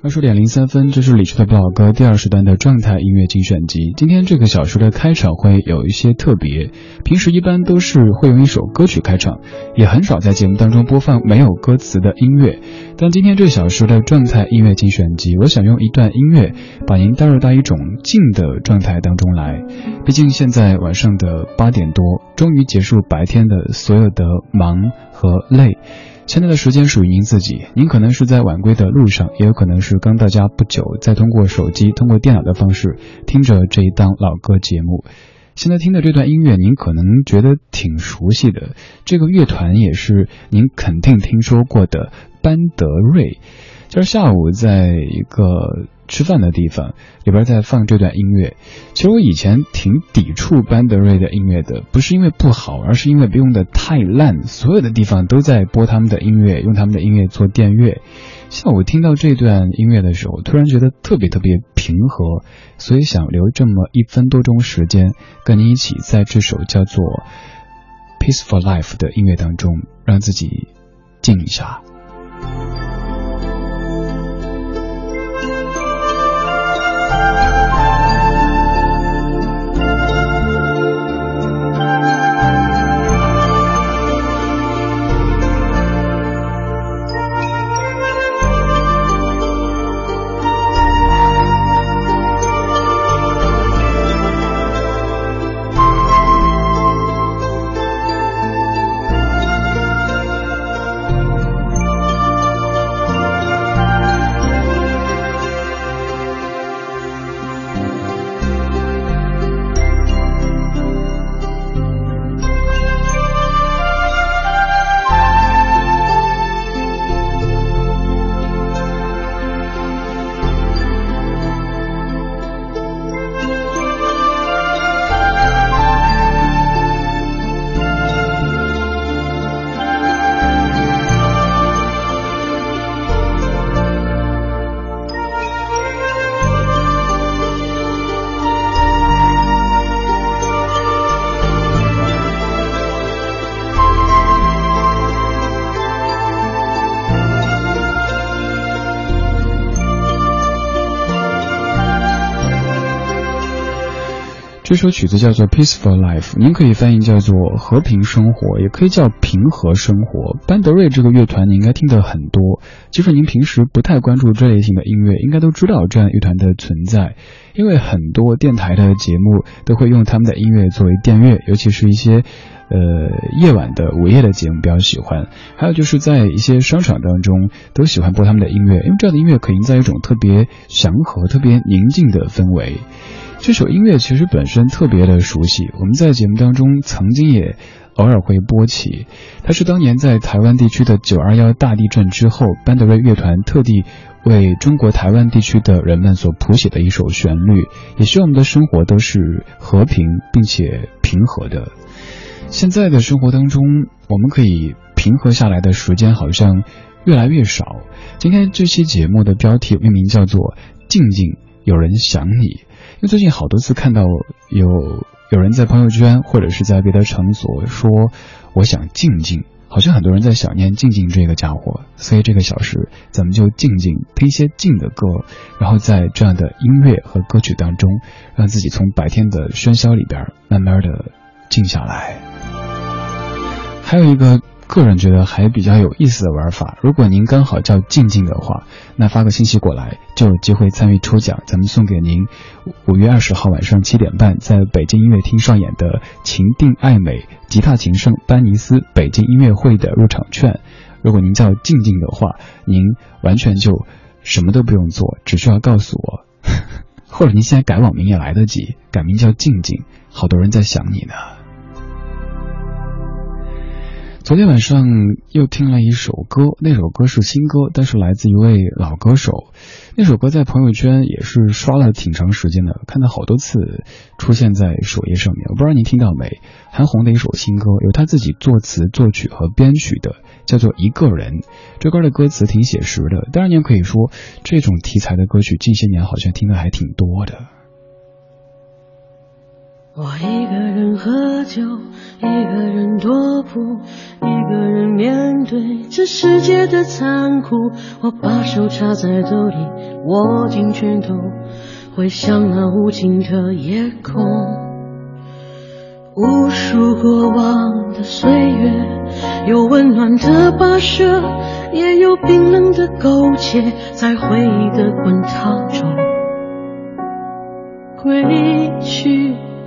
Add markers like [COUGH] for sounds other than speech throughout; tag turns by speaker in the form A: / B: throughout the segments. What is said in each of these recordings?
A: 二十点零三分，这是李志的不老歌第二时段的状态音乐精选集。今天这个小时的开场会有一些特别，平时一般都是会用一首歌曲开场，也很少在节目当中播放没有歌词的音乐。但今天这小时的状态音乐精选集，我想用一段音乐把您带入到一种静的状态当中来。毕竟现在晚上的八点多，终于结束白天的所有的忙和累。现在的时间属于您自己，您可能是在晚归的路上，也有可能是刚到家不久，在通过手机、通过电脑的方式听着这一档老歌节目。现在听的这段音乐，您可能觉得挺熟悉的，这个乐团也是您肯定听说过的班德瑞。今儿下午在一个吃饭的地方，里边在放这段音乐。其实我以前挺抵触班德瑞的音乐的，不是因为不好，而是因为用的太烂，所有的地方都在播他们的音乐，用他们的音乐做电乐。下午听到这段音乐的时候，突然觉得特别特别平和，所以想留这么一分多钟时间，跟你一起在这首叫做《Peaceful Life》的音乐当中，让自己静一下。这首曲子叫做《Peaceful Life》，您可以翻译叫做“和平生活”，也可以叫“平和生活”。班德瑞这个乐团，你应该听得很多。即使您平时不太关注这类型的音乐，应该都知道这样乐团的存在，因为很多电台的节目都会用他们的音乐作为电乐，尤其是一些呃夜晚的午夜的节目比较喜欢。还有就是在一些商场当中都喜欢播他们的音乐，因为这样的音乐可以营造一种特别祥和、特别宁静的氛围。这首音乐其实本身特别的熟悉，我们在节目当中曾经也偶尔会播起。它是当年在台湾地区的九二幺大地震之后，班德瑞乐团特地为中国台湾地区的人们所谱写的一首旋律，也希望我们的生活都是和平并且平和的。现在的生活当中，我们可以平和下来的时间好像越来越少。今天这期节目的标题命名叫做“静静有人想你”。因为最近好多次看到有有人在朋友圈或者是在别的场所说我想静静，好像很多人在想念静静这个家伙，所以这个小时咱们就静静听一些静的歌，然后在这样的音乐和歌曲当中，让自己从白天的喧嚣里边慢慢的静下来。还有一个。个人觉得还比较有意思的玩法，如果您刚好叫静静的话，那发个信息过来就有机会参与抽奖，咱们送给您五月二十号晚上七点半在北京音乐厅上演的《情定爱美吉他琴圣班尼斯北京音乐会》的入场券。如果您叫静静的话，您完全就什么都不用做，只需要告诉我，[LAUGHS] 或者您现在改网名也来得及，改名叫静静，好多人在想你呢。昨天晚上又听了一首歌，那首歌是新歌，但是来自一位老歌手。那首歌在朋友圈也是刷了挺长时间的，看到好多次出现在首页上面。我不知道您听到没？韩红的一首新歌，由他自己作词、作曲和编曲的，叫做《一个人》。这歌的歌词挺写实的，当然您可以说这种题材的歌曲近些年好像听的还挺多的。
B: 我一个人喝酒，一个人踱步，一个人面对这世界的残酷。我把手插在兜里，握紧拳头，回想那无尽的夜空。无数过往的岁月，有温暖的跋涉，也有冰冷的苟且，在回忆的滚烫中归去。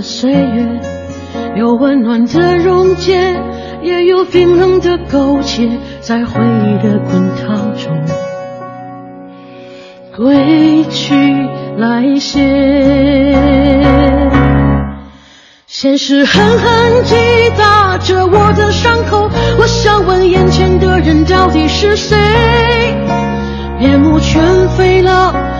B: 的岁月，有温暖的溶解，也有冰冷的苟且，在回忆的滚烫中归去来兮。现实狠狠击打着我的伤口，我想问眼前的人到底是谁？面目全非了。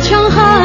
B: 强悍，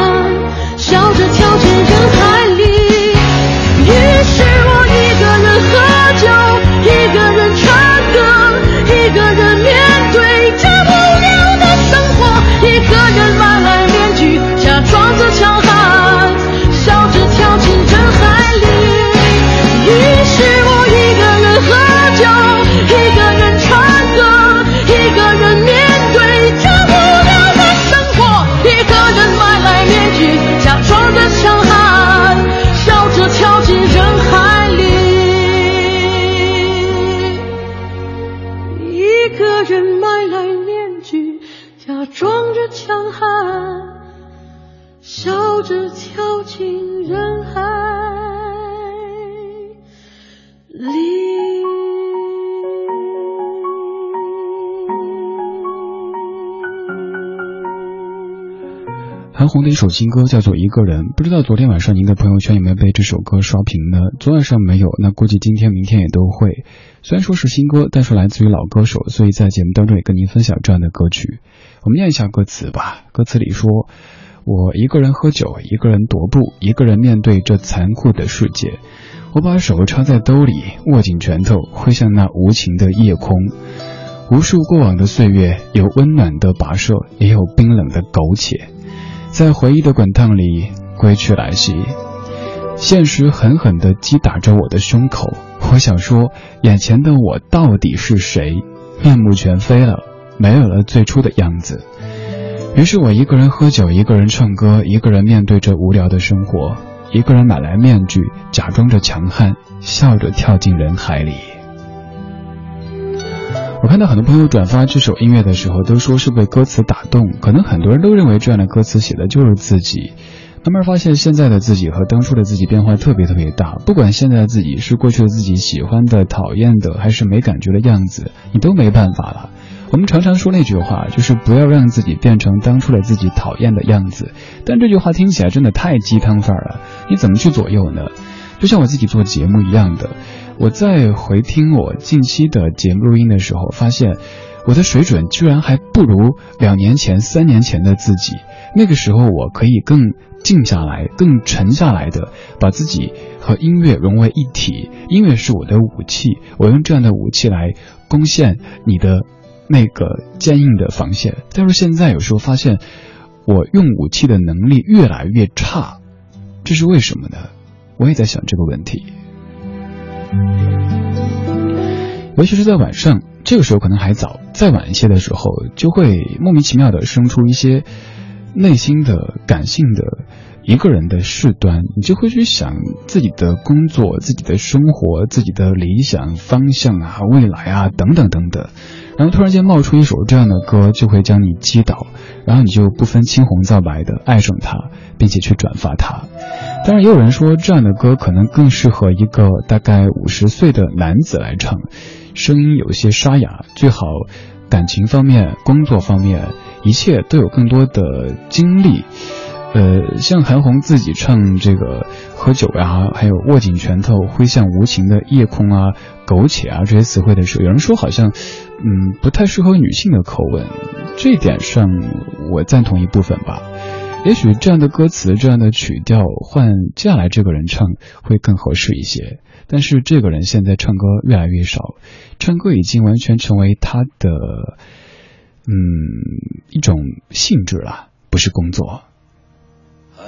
A: 红的一首新歌叫做《一个人》，不知道昨天晚上您的朋友圈有没有被这首歌刷屏呢？昨晚上没有，那估计今天、明天也都会。虽然说是新歌，但是来自于老歌手，所以在节目当中也跟您分享这样的歌曲。我们念一下歌词吧。歌词里说：“我一个人喝酒，一个人踱步，一个人面对这残酷的世界。我把手插在兜里，握紧拳头，挥向那无情的夜空。无数过往的岁月，有温暖的跋涉，也有冰冷的苟且。”在回忆的滚烫里归去来兮，现实狠狠地击打着我的胸口。我想说，眼前的我到底是谁？面目全非了，没有了最初的样子。于是我一个人喝酒，一个人唱歌，一个人面对着无聊的生活，一个人买来面具，假装着强悍，笑着跳进人海里。我看到很多朋友转发这首音乐的时候，都说是被歌词打动。可能很多人都认为这样的歌词写的就是自己。慢慢发现现在的自己和当初的自己变化特别特别大。不管现在的自己是过去的自己喜欢的、讨厌的，还是没感觉的样子，你都没办法了。我们常常说那句话，就是不要让自己变成当初的自己讨厌的样子。但这句话听起来真的太鸡汤范儿了，你怎么去左右呢？就像我自己做节目一样的，我在回听我近期的节目录音的时候，发现我的水准居然还不如两年前、三年前的自己。那个时候，我可以更静下来、更沉下来的把自己和音乐融为一体。音乐是我的武器，我用这样的武器来攻陷你的那个坚硬的防线。但是现在有时候发现，我用武器的能力越来越差，这是为什么呢？我也在想这个问题，尤其是在晚上，这个时候可能还早，再晚一些的时候，就会莫名其妙的生出一些内心的感性的一个人的事端，你就会去想自己的工作、自己的生活、自己的理想方向啊、未来啊等等等等。然后突然间冒出一首这样的歌，就会将你击倒，然后你就不分青红皂白的爱上它，并且去转发它。当然，也有人说这样的歌可能更适合一个大概五十岁的男子来唱，声音有些沙哑，最好感情方面、工作方面一切都有更多的经历。呃，像韩红自己唱这个喝酒呀，还有握紧拳头挥向无情的夜空啊、苟且啊这些词汇的时候，有人说好像，嗯，不太适合女性的口吻，这点上我赞同一部分吧。也许这样的歌词、这样的曲调换接下来这个人唱会更合适一些，但是这个人现在唱歌越来越少，唱歌已经完全成为他的，嗯，一种性质了，不是工作。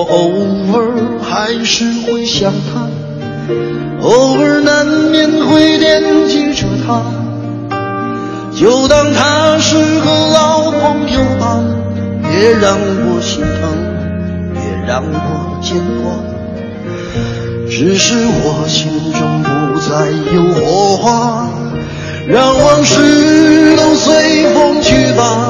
C: 我偶尔还是会想他，偶尔难免会惦记着他，就当他是个老朋友吧，别让我心疼，别让我牵挂。只是我心中不再有火花，让往事都随风去吧。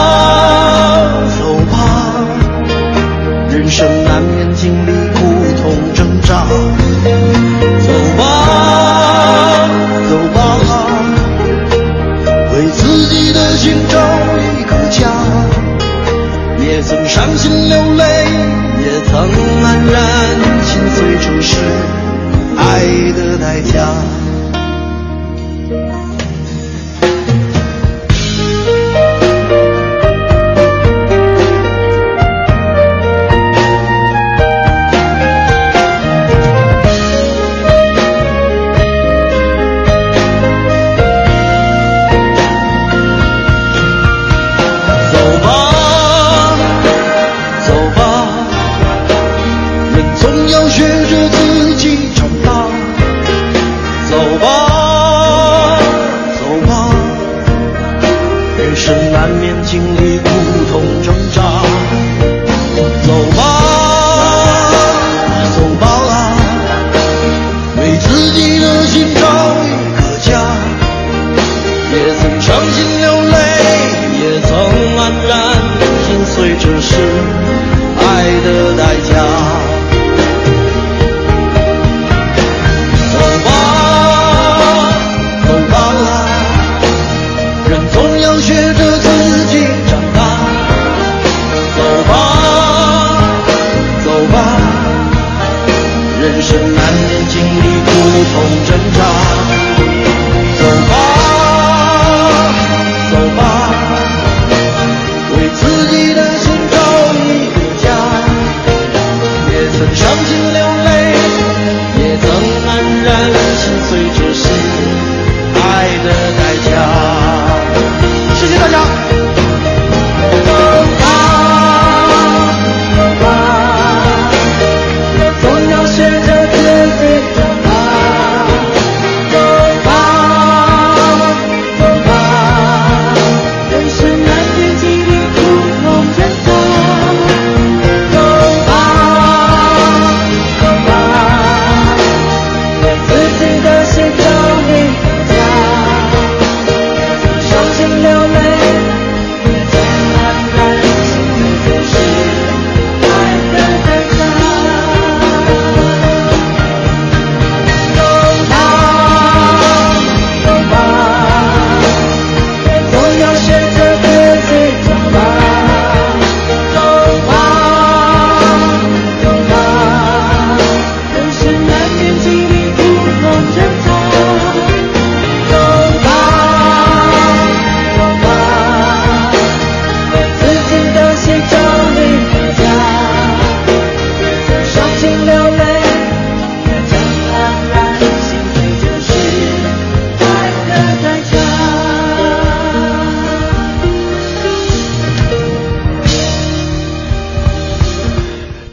C: 是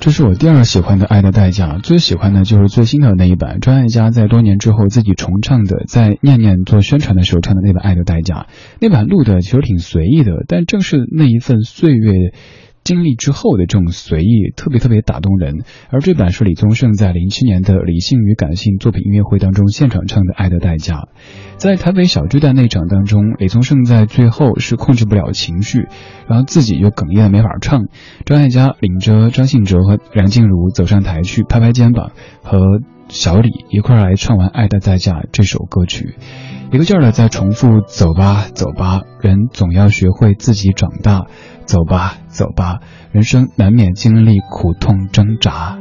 C: 这是
A: 我第二喜欢的《爱的代价》，最喜欢的就是最新的那一版，张艾嘉在多年之后自己重唱的，在念念做宣传的时候唱的那版《爱的代价》，那版录的其实挺随意的，但正是那一份岁月。经历之后的这种随意，特别特别打动人。而这版是李宗盛在零七年的《理性与感性》作品音乐会当中现场唱的《爱的代价》。在台北小巨蛋那场当中，李宗盛在最后是控制不了情绪，然后自己又哽咽没法唱。张艾嘉领着张信哲和梁静茹走上台去拍拍肩膀，和小李一块来唱完《爱的代价》这首歌曲。一个劲儿的在重复：走吧，走吧，人总要学会自己长大。走吧，走吧，人生难免经历苦痛挣扎。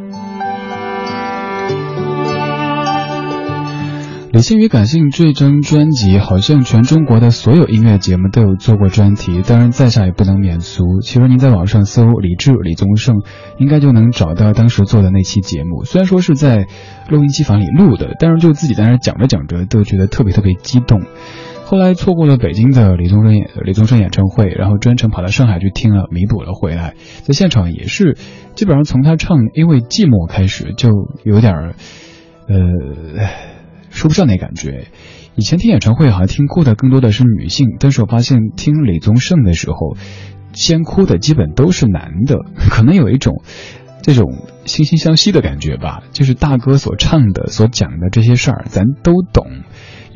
A: 理性与感性这张专辑，好像全中国的所有音乐节目都有做过专题，当然在下也不能免俗。其实您在网上搜李志、李宗盛，应该就能找到当时做的那期节目。虽然说是在录音机房里录的，但是就自己在那讲着讲着，都觉得特别特别激动。后来错过了北京的李宗盛演李宗盛演唱会，然后专程跑到上海去听了，弥补了回来。在现场也是，基本上从他唱《因为寂寞》开始，就有点，呃。说不上那感觉，以前听演唱会好像听哭的更多的是女性，但是我发现听李宗盛的时候，先哭的基本都是男的，可能有一种这种惺惺相惜的感觉吧。就是大哥所唱的、所讲的这些事儿，咱都懂，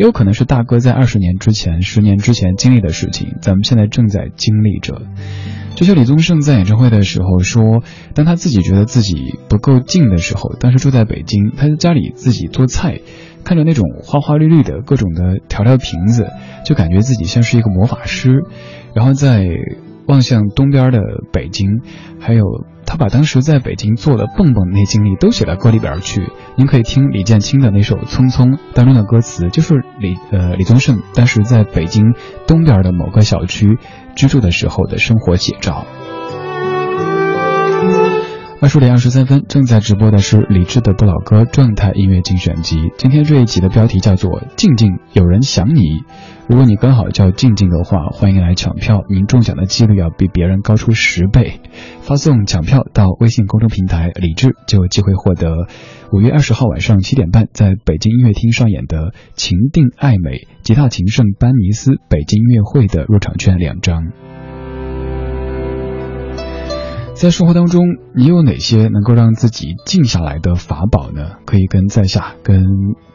A: 也有可能是大哥在二十年之前、十年之前经历的事情，咱们现在正在经历着。就像李宗盛在演唱会的时候说，当他自己觉得自己不够静的时候，当时住在北京，他在家里自己做菜。看着那种花花绿绿的各种的调料瓶子，就感觉自己像是一个魔法师。然后在望向东边的北京，还有他把当时在北京做的蹦蹦那经历都写到歌里边去。您可以听李建清的那首《匆匆》当中的歌词，就是李呃李宗盛当时在北京东边的某个小区居住的时候的生活写照。二十点二十三分，正在直播的是李志的不老歌状态音乐精选集。今天这一集的标题叫做《静静有人想你》。如果你刚好叫静静的话，欢迎来抢票，您中奖的几率要比别人高出十倍。发送抢票到微信公众平台李志，就有机会获得五月二十号晚上七点半在北京音乐厅上演的《情定爱美吉他情圣班尼斯北京音乐会》的入场券两张。在生活当中，你有哪些能够让自己静下来的法宝呢？可以跟在下、跟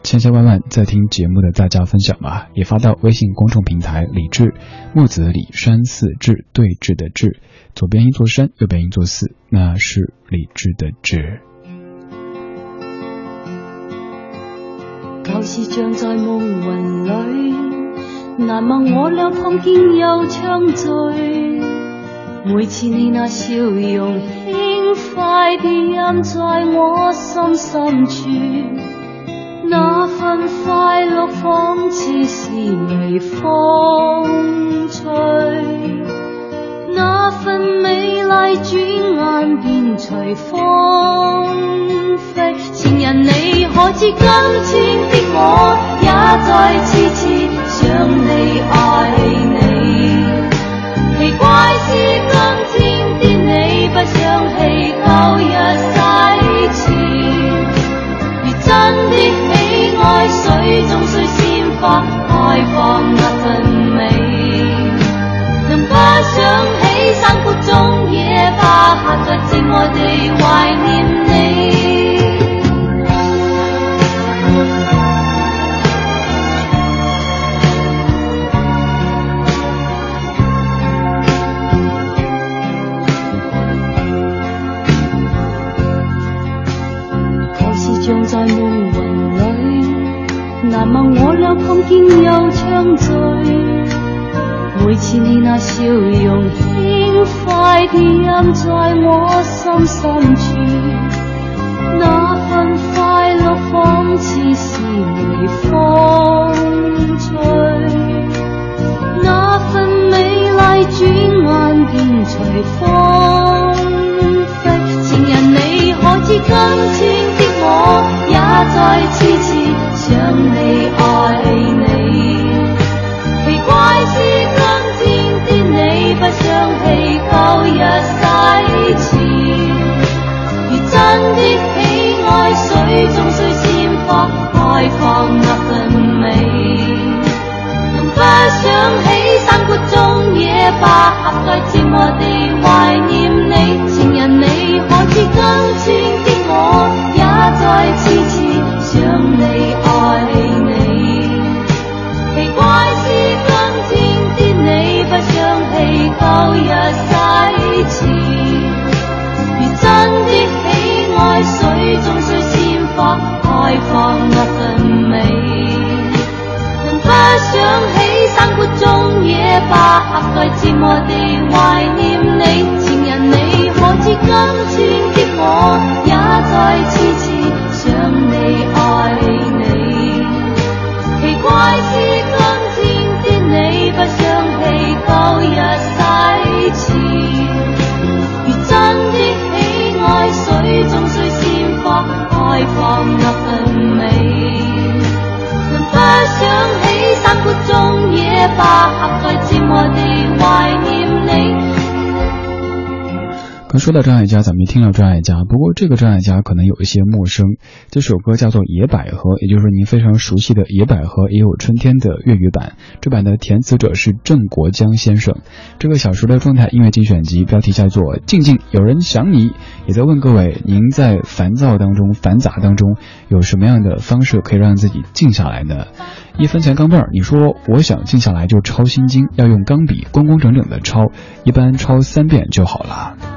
A: 千千万万在听节目的大家分享吧，也发到微信公众平台“李志木子李山寺志对峙的志，左边一座山，右边一座寺，那是理智的志。
B: 旧事像在梦云里，难忘我俩碰见又相聚。每次你那笑容轻快地印在我心深处，那份快乐仿似是微风吹，那份美丽转眼便随风飞。情人你可知今天的我也在痴痴想你。爱你？奇怪是今天的你。不想起旧日誓词，如真的喜爱水中水鲜花开放那份美，能不想起散步中也罢，在寂寞地怀念你。在梦魂里，难忘我俩碰见又畅醉。每次你那笑容。快地印在我心深处，那份快乐仿似是微风。花合在寂寞地怀念你，情人你可知今天的我也在痴痴想你。花合在寂寞地怀念你，情人你可知今天的我也在痴痴想你爱你。奇怪是今天的你不想起旧日誓词，如真的喜爱水中水鲜花开放那份美，能不想起山谷中野花合
A: 说到张艾嘉，咱们也听到张艾嘉，不过这个张艾嘉可能有一些陌生。这首歌叫做《野百合》，也就是您非常熟悉的《野百合也有春天》的粤语版。这版的填词者是郑国江先生。这个小时的状态音乐精选集标题叫做《静静有人想你》，也在问各位：您在烦躁当中、繁杂当中，有什么样的方式可以让自己静下来呢？一分钱钢镚，你说我想静下来就抄心经，要用钢笔工工整整的抄，一般抄三遍就好了。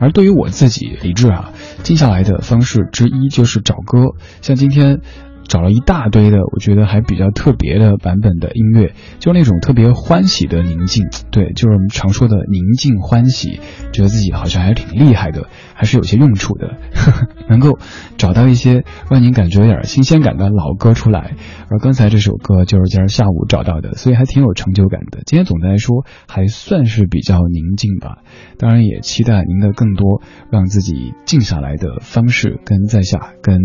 A: 而对于我自己，理智啊，静下来的方式之一就是找歌，像今天。找了一大堆的，我觉得还比较特别的版本的音乐，就是那种特别欢喜的宁静，对，就是我们常说的宁静欢喜，觉得自己好像还挺厉害的，还是有些用处的，[LAUGHS] 能够找到一些让您感觉有点新鲜感的老歌出来。而刚才这首歌就是今儿下午找到的，所以还挺有成就感的。今天总的来说还算是比较宁静吧，当然也期待您的更多让自己静下来的方式，跟在下跟。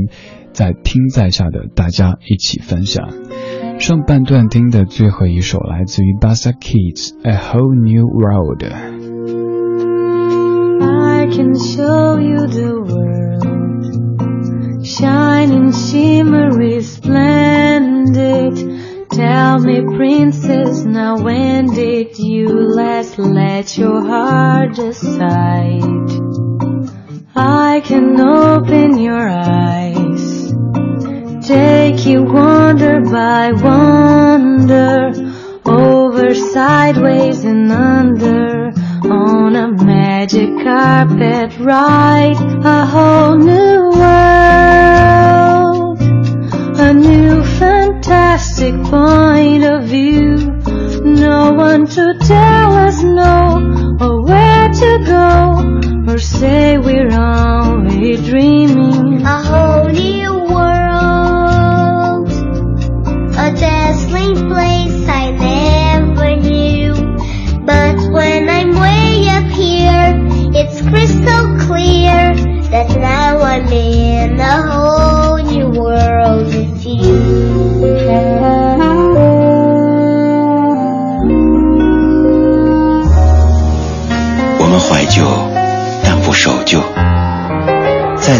A: 在听在下的大家一起分享。上半段听的最后一首来自于 Bassa Kids，《A Whole New
B: World》。I can show you the world, shining, shimmery, splendid. Tell me, princess, now when did you last let your heart decide? I can open your eyes take you wonder by wonder, over, sideways, and under, on a magic carpet ride, a whole new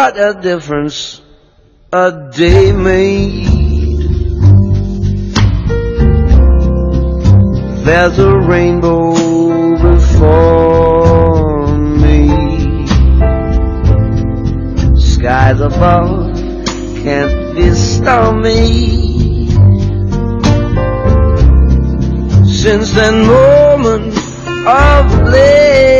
D: What a difference a day made. There's a rainbow before me. Skies above can't be stormy. Since that moment of bliss,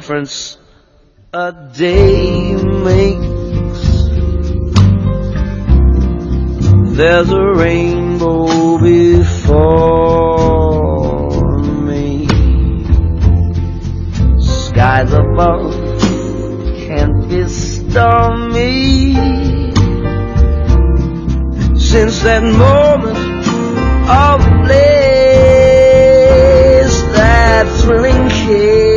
D: Difference a day makes. There's a rainbow before me. Skies above can't be stormy. since that moment of bliss, that thrilling kiss.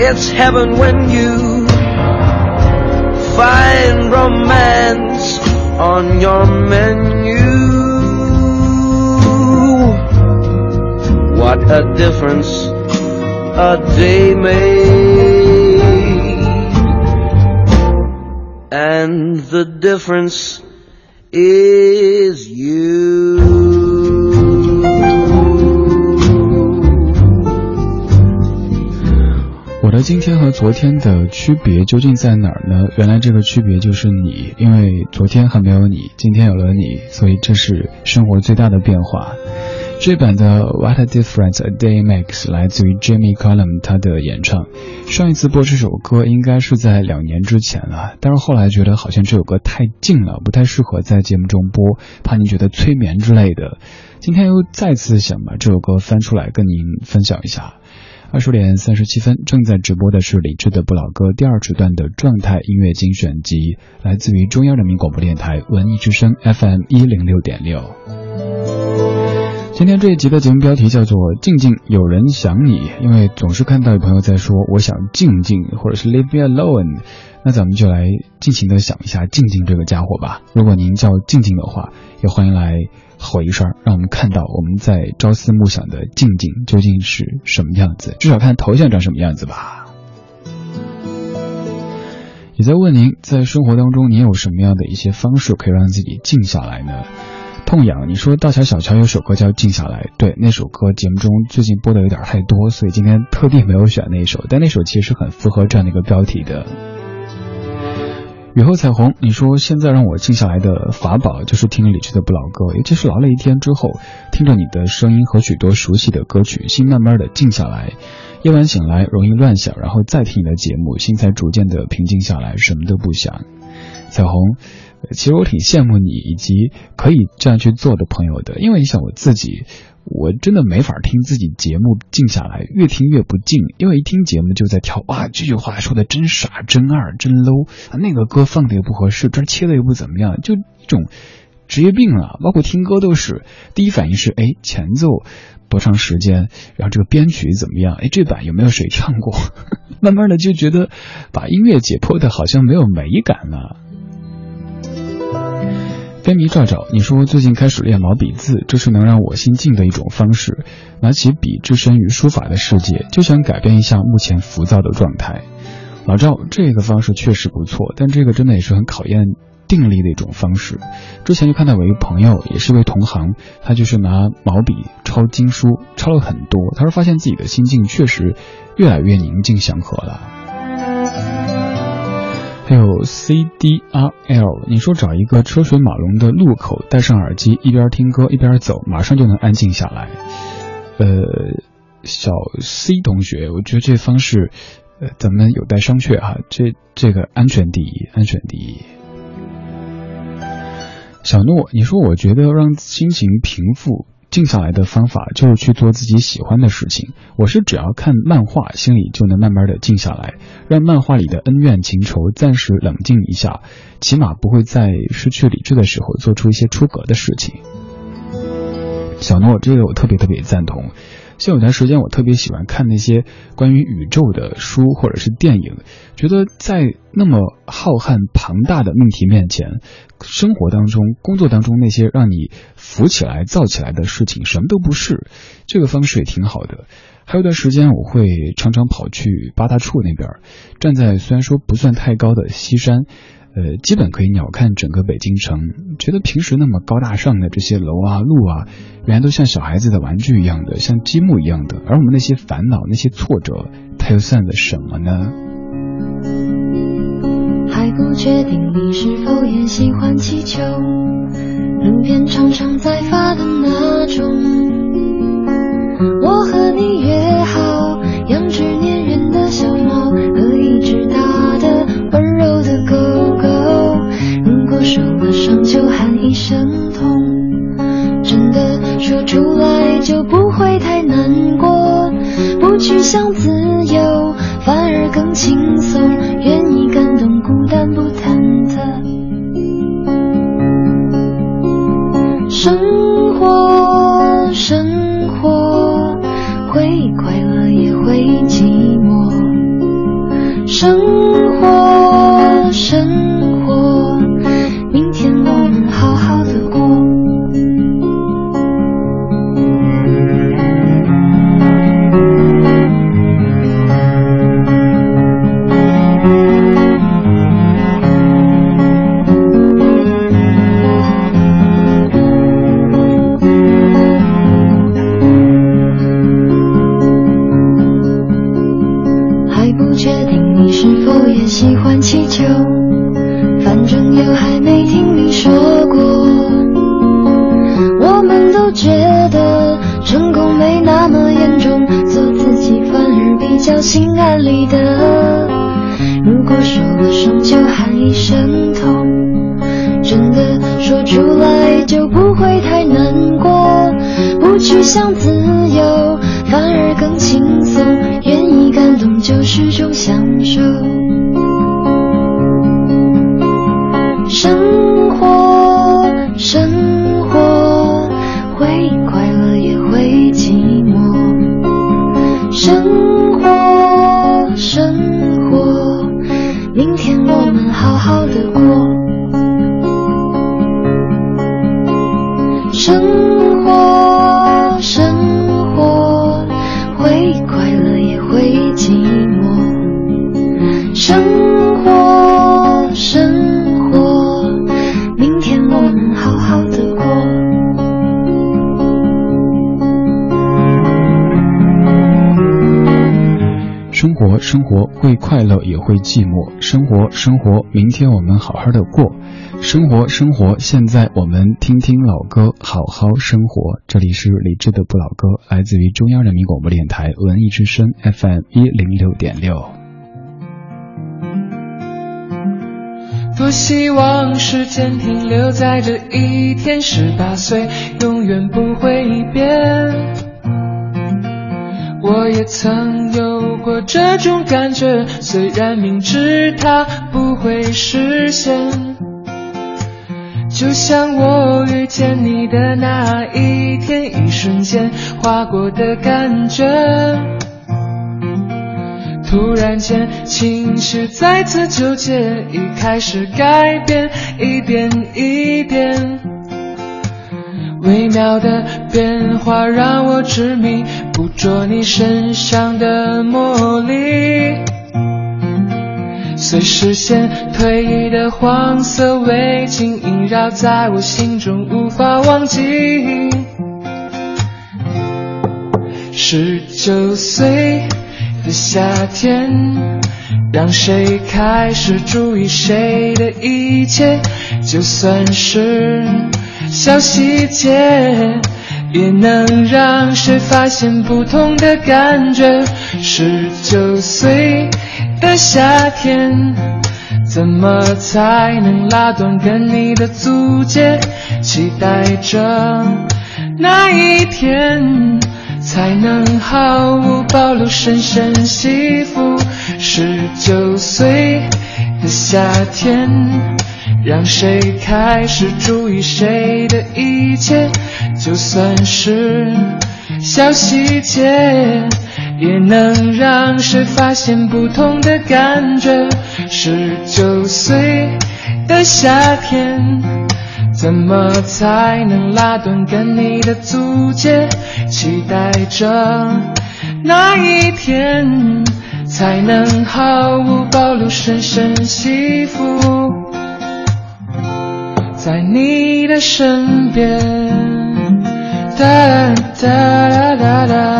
D: It's heaven when you find romance on your menu. What a difference a day made. And the difference is you.
A: 今天和昨天的区别究竟在哪儿呢？原来这个区别就是你，因为昨天还没有你，今天有了你，所以这是生活最大的变化。这版的 What a Difference a Day Makes 来自于 Jamie Cullum 他的演唱。上一次播这首歌应该是在两年之前了，但是后来觉得好像这首歌太近了，不太适合在节目中播，怕您觉得催眠之类的。今天又再次想把这首歌翻出来跟您分享一下。二十点三十七分，正在直播的是李志的不老歌第二时段的状态音乐精选集，来自于中央人民广播电台文艺之声 FM 一零六点六。今天这一集的节目标题叫做“静静有人想你”，因为总是看到有朋友在说“我想静静”或者是 “leave me alone”，那咱们就来尽情的想一下静静这个家伙吧。如果您叫静静的话，也欢迎来吼一声，让我们看到我们在朝思暮想的静静究竟是什么样子，至少看头像长什么样子吧。也在问您，在生活当中，您有什么样的一些方式可以让自己静下来呢？痛痒，你说大乔小乔有首歌叫《静下来》，对，那首歌节目中最近播的有点太多，所以今天特地没有选那首，但那首其实很符合这样的一个标题的。雨后彩虹，你说现在让我静下来的法宝就是听李志的不老歌，尤其是劳了一天之后，听着你的声音和许多熟悉的歌曲，心慢慢的静下来。夜晚醒来容易乱想，然后再听你的节目，心才逐渐的平静下来，什么都不想。彩虹。其实我挺羡慕你以及可以这样去做的朋友的，因为你想我自己，我真的没法听自己节目静下来，越听越不静，因为一听节目就在跳，哇，这句话说的真傻，真二，真 low，那个歌放的又不合适，这切的又不怎么样，就一种职业病了。包括听歌都是，第一反应是，哎，前奏多长时间，然后这个编曲怎么样，哎，这版有没有谁唱过？[LAUGHS] 慢慢的就觉得把音乐解剖的好像没有美感了。飞迷照照，你说最近开始练毛笔字，这是能让我心静的一种方式。拿起笔，置身于书法的世界，就想改变一下目前浮躁的状态。老赵，这个方式确实不错，但这个真的也是很考验定力的一种方式。之前就看到我一个朋友，也是一位同行，他就是拿毛笔抄经书，抄了很多。他说发现自己的心境确实越来越宁静祥和了。还有 C D R L，你说找一个车水马龙的路口，戴上耳机，一边听歌一边走，马上就能安静下来。呃，小 C 同学，我觉得这方式，呃，咱们有待商榷哈。这这个安全第一，安全第一。小诺，你说我觉得让心情平复。静下来的方法就是去做自己喜欢的事情。我是只要看漫画，心里就能慢慢的静下来，让漫画里的恩怨情仇暂时冷静一下，起码不会在失去理智的时候做出一些出格的事情。小诺，这个我特别特别赞同。像有段时间，我特别喜欢看那些关于宇宙的书或者是电影，觉得在那么浩瀚庞大的命题面前，生活当中、工作当中那些让你浮起来、造起来的事情，什么都不是。这个方式也挺好的。还有段时间，我会常常跑去八大处那边，站在虽然说不算太高的西山。呃，基本可以鸟瞰整个北京城，觉得平时那么高大上的这些楼啊、路啊，原来都像小孩子的玩具一样的，像积木一样的。而我们那些烦恼、那些挫折，它又算得什么呢？
E: 还不确定你是否也喜欢气球，由，更轻松。愿意感动就是种享受。快乐也会寂寞。生活，生活，明天我们好好的过。生活，生活，
A: 现在我们听听老歌，好好生活。这里是李志的不老歌，来自于中央人民广播电台文艺之声 FM 一零六点六。
F: 多希望时间停留在这一天，十八岁永远不会变。我也曾有过这种感觉，虽然明知它不会实现。就像我遇见你的那一天，一瞬间划过的感觉。突然间，情绪再次纠结，已开始改变，一点一点。微妙的变化让我执迷，捕捉你身上的魔力。随视线推移的黄色围巾萦绕在我心中，无法忘记。十九岁的夏天，让谁开始注意谁的一切，就算是小细节，也能让谁发现不同的感觉。十九岁的夏天，怎么才能拉断跟你的租借？期待着那一天。才能毫无保留深深吸附。十九岁的夏天，让谁开始注意谁的一切？就算是小细节，也能让谁发现不同的感觉。十九岁的夏天。怎么才能拉断跟你的租借？期待着那一天，才能毫无保留深深吸附在你的身边。哒哒哒哒哒。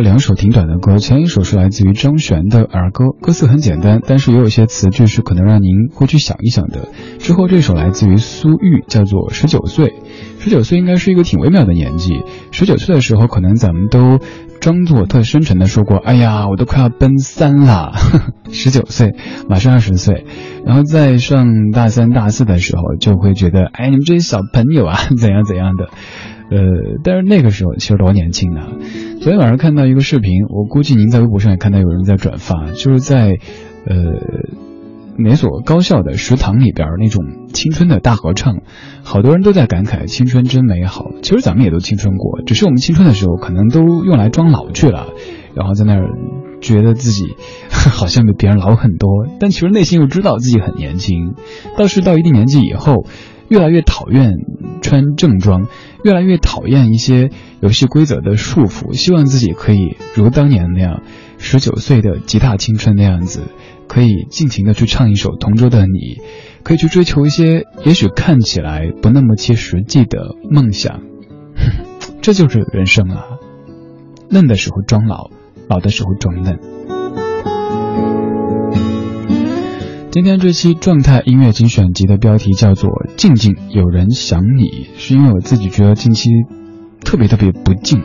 A: 两首挺短的歌，前一首是来自于张悬的儿歌，歌词很简单，但是也有一些词句是可能让您会去想一想的。之后这首来自于苏玉，叫做《十九岁》。十九岁应该是一个挺微妙的年纪。十九岁的时候，可能咱们都装作特深沉的说过：“哎呀，我都快要奔三了。[LAUGHS] ”十九岁，马上二十岁。然后在上大三、大四的时候，就会觉得：“哎，你们这些小朋友啊，怎样怎样的。”呃，但是那个时候其实多年轻啊！昨天晚上看到一个视频，我估计您在微博上也看到有人在转发，就是在呃哪所高校的食堂里边那种青春的大合唱，好多人都在感慨青春真美好。其实咱们也都青春过，只是我们青春的时候可能都用来装老去了，然后在那儿觉得自己 [LAUGHS] 好像比别人老很多，但其实内心又知道自己很年轻。倒是到一定年纪以后。越来越讨厌穿正装，越来越讨厌一些游戏规则的束缚，希望自己可以如当年那样，十九岁的吉他青春那样子，可以尽情的去唱一首《同桌的你》，可以去追求一些也许看起来不那么切实际的梦想。[LAUGHS] 这就是人生啊，嫩的时候装老，老的时候装嫩。今天这期状态音乐精选集的标题叫做“静静有人想你”，是因为我自己觉得近期特别特别不静。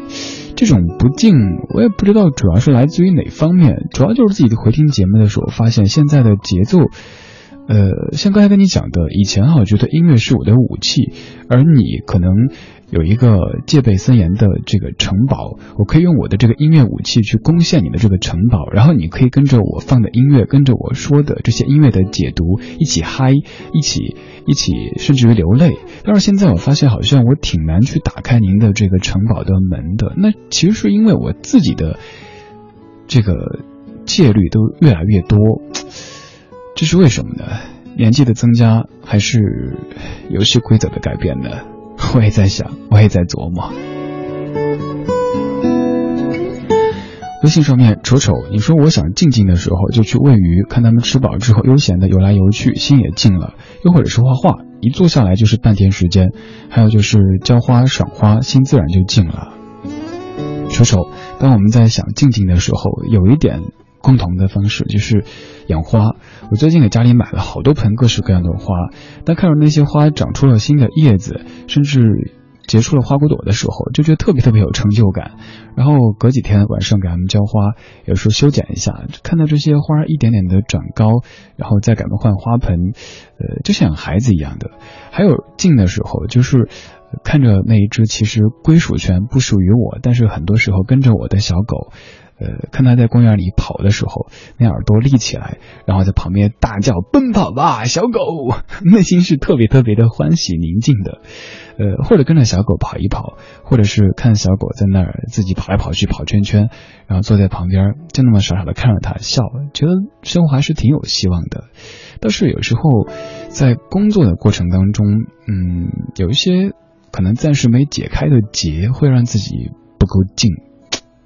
A: 这种不静，我也不知道主要是来自于哪方面，主要就是自己回听节目的时候发现现在的节奏。呃，像刚才跟你讲的，以前哈我觉得音乐是我的武器，而你可能有一个戒备森严的这个城堡，我可以用我的这个音乐武器去攻陷你的这个城堡，然后你可以跟着我放的音乐，跟着我说的这些音乐的解读一起嗨，一起一起，甚至于流泪。但是现在我发现好像我挺难去打开您的这个城堡的门的，那其实是因为我自己的这个戒律都越来越多。这是为什么呢？年纪的增加，还是游戏规则的改变呢？[LAUGHS] 我也在想，我也在琢磨。微信上面，瞅瞅，你说我想静静的时候就去喂鱼，看他们吃饱之后悠闲的游来游去，心也静了；又或者是画画，一坐下来就是半天时间；还有就是浇花赏花，心自然就静了。瞅瞅，当我们在想静静的时候，有一点。共同的方式就是养花。我最近给家里买了好多盆各式各样的花，当看到那些花长出了新的叶子，甚至结出了花骨朵的时候，就觉得特别特别有成就感。然后隔几天晚上给它们浇花，有时候修剪一下，看到这些花一点点的长高，然后再给他们换花盆，呃，就像孩子一样的。还有静的时候，就是看着那一只其实归属权不属于我，但是很多时候跟着我的小狗。呃，看他在公园里跑的时候，那耳朵立起来，然后在旁边大叫“奔跑吧，小狗”，[LAUGHS] 内心是特别特别的欢喜宁静的。呃，或者跟着小狗跑一跑，或者是看小狗在那儿自己跑来跑去跑圈圈，然后坐在旁边就那么傻傻的看着它笑，觉得生活还是挺有希望的。但是有时候在工作的过程当中，嗯，有一些可能暂时没解开的结，会让自己不够静。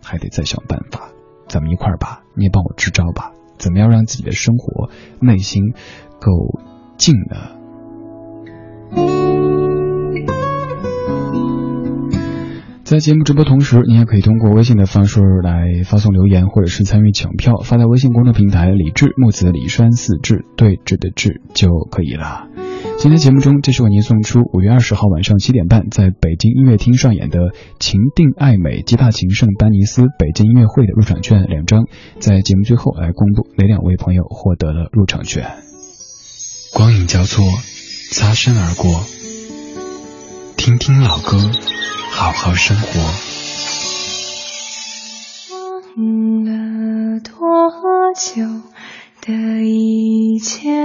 A: 还得再想办法，咱们一块儿吧，你也帮我支招吧，怎么样让自己的生活内心够静呢？在节目直播同时，你也可以通过微信的方式来发送留言，或者是参与抢票，发到微信公众平台“李志木子李栓四志对峙的志”就可以了。今天节目中，这是为您送出五月二十号晚上七点半在北京音乐厅上演的《情定爱美吉他情圣丹尼斯北京音乐会》的入场券两张，在节目最后来公布哪两位朋友获得了入场券。光影交错，擦身而过，听听老歌，好好生活。
B: 忘了多久的以前。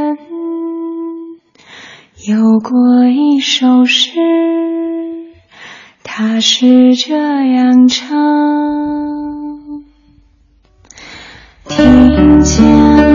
B: 有过一首诗，它是这样唱：听见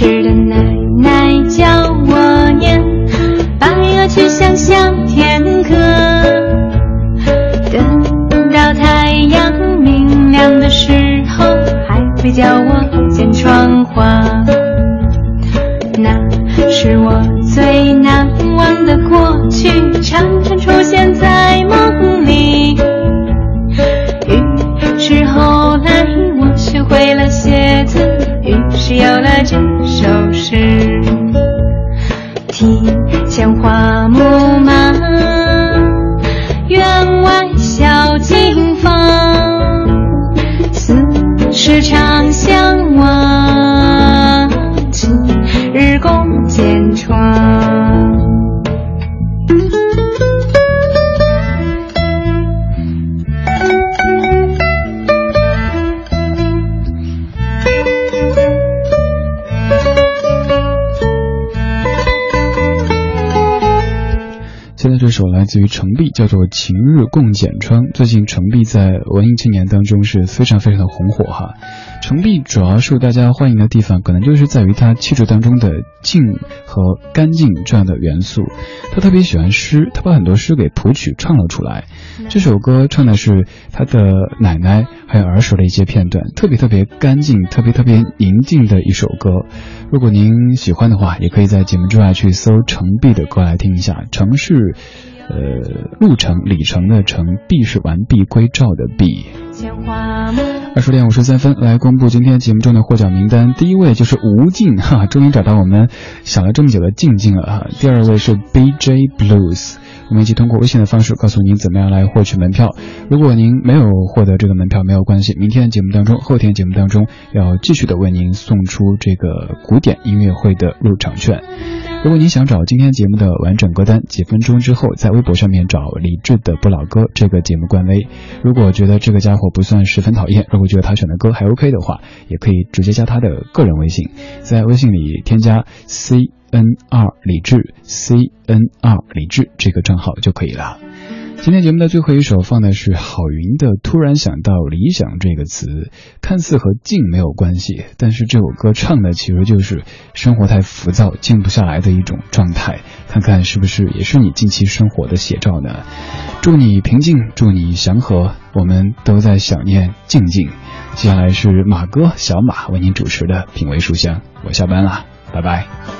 B: 吃的奶奶
G: 叫我念白
A: 鹅曲项向天自于程璧，叫做《晴日共剪窗》。最近程璧在文艺青年当中是非常非常的红火哈。程璧主要受大家欢迎的地方，可能就是在于他气质当中的静和干净这样的元素。他特别喜欢诗，他把很多诗给谱曲唱了出来。这首歌唱的是他的奶奶还有儿时的一些片段，特别特别干净、特别特别宁静的一首歌。如果您喜欢的话，也可以在节目之外去搜程璧的歌来听一下。城市，呃，路程、里程的程，必是完璧归赵的璧。二十点五十三分，来公布今天节目中的获奖名单。第一位就是吴静 [LAUGHS] 哈，终于找到我们想了这么久的静静了哈。第二位是 BJ Blues。我们一起通过微信的方式告诉您怎么样来获取门票。如果您没有获得这个门票，没有关系，明天节目当中、后天节目当中要继续的为您送出这个古典音乐会的入场券。如果您想找今天节目的完整歌单，几分钟之后在微博上面找李志的不老歌这个节目官微。如果觉得这个家伙不算十分讨厌，如果觉得他选的歌还 OK 的话，也可以直接加他的个人微信，在微信里添加 C。N 二李志 C N 二李志这个账号就可以了。今天节目的最后一首放的是郝云的《突然想到理想》这个词，看似和静没有关系，但是这首歌唱的其实就是生活太浮躁、静不下来的一种状态。看看是不是也是你近期生活的写照呢？祝你平静，祝你祥和，我们都在想念静静。接下来是马哥小马为您主持的品味书香，我下班了，拜拜。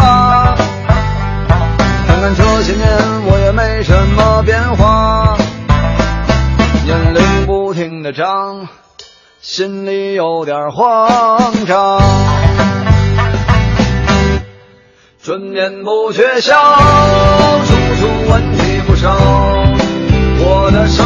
H: 没什么变化，年龄不停的长，心里有点慌张。春眠不觉晓，处处问题不少，我的生